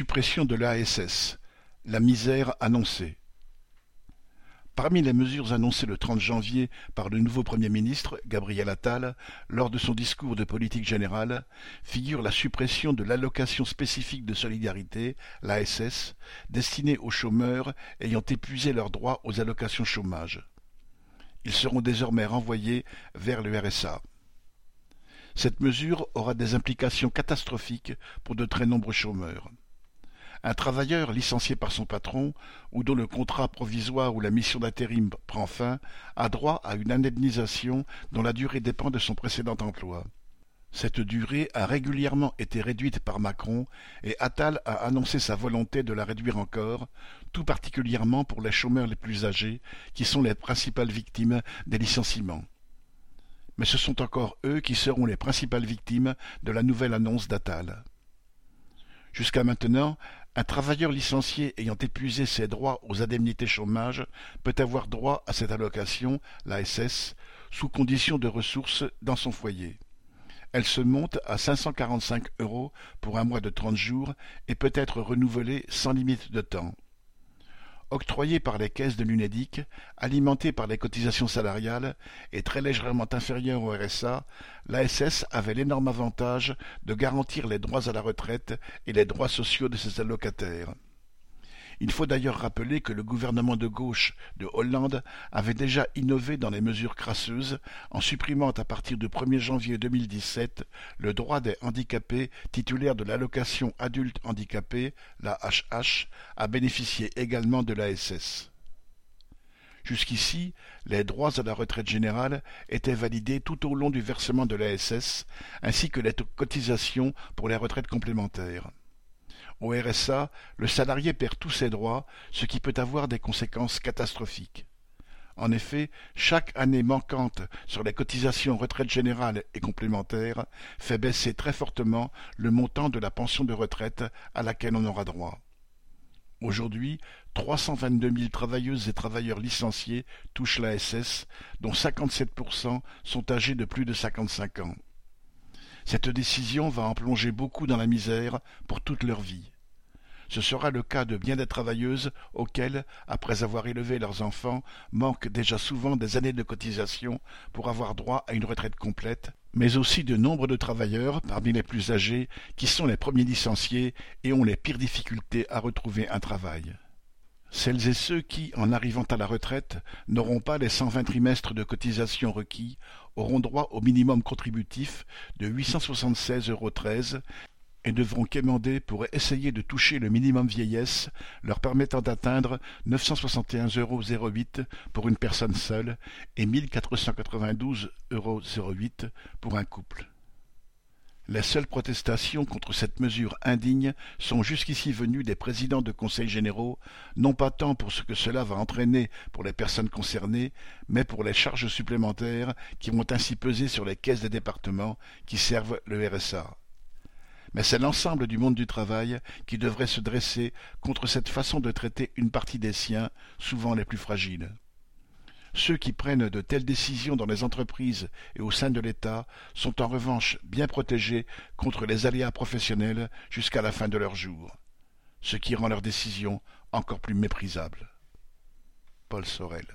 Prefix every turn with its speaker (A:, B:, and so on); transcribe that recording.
A: suppression de l'ASS, la misère annoncée. Parmi les mesures annoncées le 30 janvier par le nouveau Premier ministre, Gabriel Attal, lors de son discours de politique générale, figure la suppression de l'allocation spécifique de solidarité, l'ASS, destinée aux chômeurs ayant épuisé leurs droits aux allocations chômage. Ils seront désormais renvoyés vers le RSA. Cette mesure aura des implications catastrophiques pour de très nombreux chômeurs. Un travailleur licencié par son patron ou dont le contrat provisoire ou la mission d'intérim prend fin a droit à une indemnisation dont la durée dépend de son précédent emploi. Cette durée a régulièrement été réduite par Macron et Attal a annoncé sa volonté de la réduire encore, tout particulièrement pour les chômeurs les plus âgés, qui sont les principales victimes des licenciements. Mais ce sont encore eux qui seront les principales victimes de la nouvelle annonce d'Attal. Jusqu'à maintenant, un travailleur licencié ayant épuisé ses droits aux indemnités chômage peut avoir droit à cette allocation, l'ASS, sous condition de ressources dans son foyer. Elle se monte à 545 euros pour un mois de trente jours et peut être renouvelée sans limite de temps. Octroyée par les caisses de l'UNEDIC, alimentée par les cotisations salariales et très légèrement inférieure au RSA, l'ASS avait l'énorme avantage de garantir les droits à la retraite et les droits sociaux de ses allocataires. Il faut d'ailleurs rappeler que le gouvernement de gauche de Hollande avait déjà innové dans les mesures crasseuses en supprimant à partir du 1er janvier 2017 le droit des handicapés titulaires de l'allocation adulte handicapé, la HH, à bénéficier également de l'ASS. Jusqu'ici, les droits à la retraite générale étaient validés tout au long du versement de l'ASS, ainsi que les cotisations pour les retraites complémentaires. Au RSA, le salarié perd tous ses droits, ce qui peut avoir des conséquences catastrophiques. En effet, chaque année manquante sur les cotisations retraite générale et complémentaires fait baisser très fortement le montant de la pension de retraite à laquelle on aura droit. Aujourd'hui, 322 000 travailleuses et travailleurs licenciés touchent l'ASS, dont 57% sont âgés de plus de 55 ans. Cette décision va en plonger beaucoup dans la misère pour toute leur vie. Ce sera le cas de bien des travailleuses auxquelles, après avoir élevé leurs enfants, manquent déjà souvent des années de cotisation pour avoir droit à une retraite complète, mais aussi de nombre de travailleurs, parmi les plus âgés, qui sont les premiers licenciés et ont les pires difficultés à retrouver un travail. Celles et ceux qui, en arrivant à la retraite, n'auront pas les cent vingt trimestres de cotisation requis, auront droit au minimum contributif de 876,13 euros et devront quémander pour essayer de toucher le minimum vieillesse leur permettant d'atteindre 961,08 euros pour une personne seule et 1492,08 euros pour un couple. Les seules protestations contre cette mesure indigne sont jusqu'ici venues des présidents de conseils généraux, non pas tant pour ce que cela va entraîner pour les personnes concernées, mais pour les charges supplémentaires qui vont ainsi peser sur les caisses des départements qui servent le RSA. Mais c'est l'ensemble du monde du travail qui devrait se dresser contre cette façon de traiter une partie des siens, souvent les plus fragiles. Ceux qui prennent de telles décisions dans les entreprises et au sein de l'État sont en revanche bien protégés contre les aléas professionnels jusqu'à la fin de leur jour, ce qui rend leurs décisions encore plus méprisables. Paul Sorel